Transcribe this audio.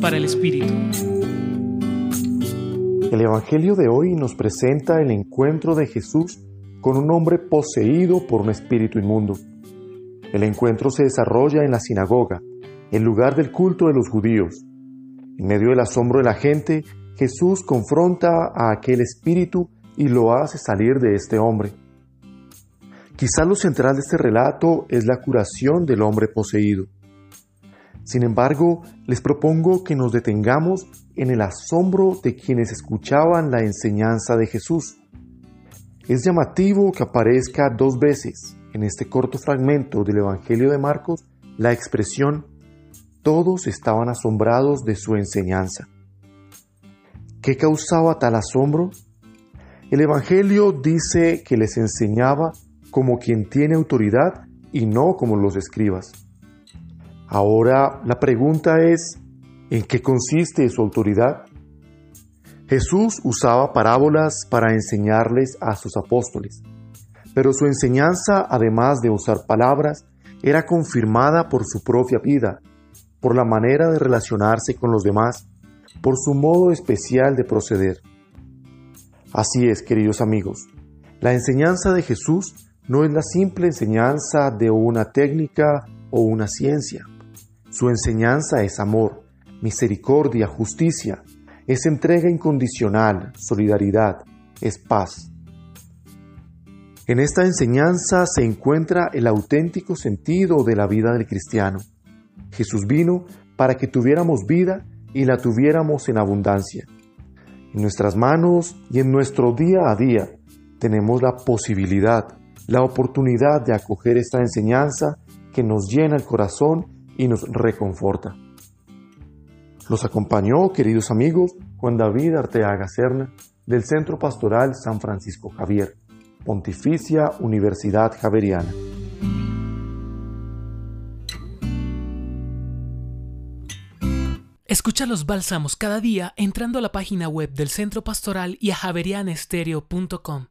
Para el Espíritu. El Evangelio de hoy nos presenta el encuentro de Jesús con un hombre poseído por un espíritu inmundo. El encuentro se desarrolla en la sinagoga, el lugar del culto de los judíos. En medio del asombro de la gente, Jesús confronta a aquel espíritu y lo hace salir de este hombre. Quizá lo central de este relato es la curación del hombre poseído. Sin embargo, les propongo que nos detengamos en el asombro de quienes escuchaban la enseñanza de Jesús. Es llamativo que aparezca dos veces en este corto fragmento del Evangelio de Marcos la expresión todos estaban asombrados de su enseñanza. ¿Qué causaba tal asombro? El Evangelio dice que les enseñaba como quien tiene autoridad y no como los escribas. Ahora la pregunta es, ¿en qué consiste su autoridad? Jesús usaba parábolas para enseñarles a sus apóstoles, pero su enseñanza, además de usar palabras, era confirmada por su propia vida, por la manera de relacionarse con los demás, por su modo especial de proceder. Así es, queridos amigos, la enseñanza de Jesús no es la simple enseñanza de una técnica o una ciencia. Su enseñanza es amor, misericordia, justicia, es entrega incondicional, solidaridad, es paz. En esta enseñanza se encuentra el auténtico sentido de la vida del cristiano. Jesús vino para que tuviéramos vida y la tuviéramos en abundancia. En nuestras manos y en nuestro día a día tenemos la posibilidad, la oportunidad de acoger esta enseñanza que nos llena el corazón y nos reconforta. Los acompañó, queridos amigos, Juan David Arteaga Serna, del Centro Pastoral San Francisco Javier, Pontificia Universidad Javeriana. Escucha los bálsamos cada día entrando a la página web del Centro Pastoral y a javerianestereo.com.